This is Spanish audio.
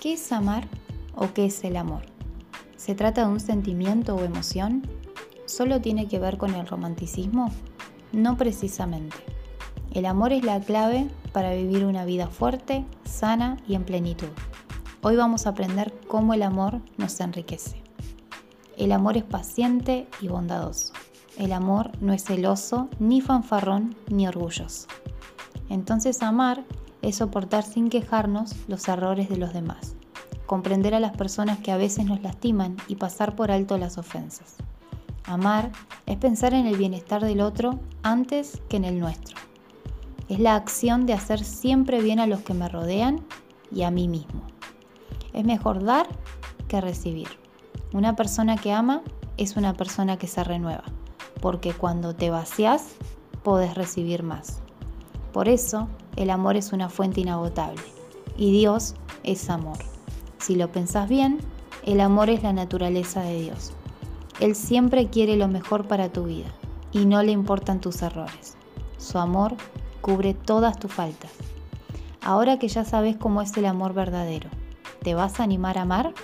¿Qué es amar o qué es el amor? ¿Se trata de un sentimiento o emoción? ¿Solo tiene que ver con el romanticismo? No precisamente. El amor es la clave para vivir una vida fuerte, sana y en plenitud. Hoy vamos a aprender cómo el amor nos enriquece. El amor es paciente y bondadoso. El amor no es celoso, ni fanfarrón, ni orgulloso. Entonces amar es soportar sin quejarnos los errores de los demás, comprender a las personas que a veces nos lastiman y pasar por alto las ofensas. Amar es pensar en el bienestar del otro antes que en el nuestro. Es la acción de hacer siempre bien a los que me rodean y a mí mismo. Es mejor dar que recibir. Una persona que ama es una persona que se renueva, porque cuando te vacías, podés recibir más. Por eso, el amor es una fuente inagotable y Dios es amor. Si lo pensás bien, el amor es la naturaleza de Dios. Él siempre quiere lo mejor para tu vida y no le importan tus errores. Su amor cubre todas tus faltas. Ahora que ya sabes cómo es el amor verdadero, ¿te vas a animar a amar?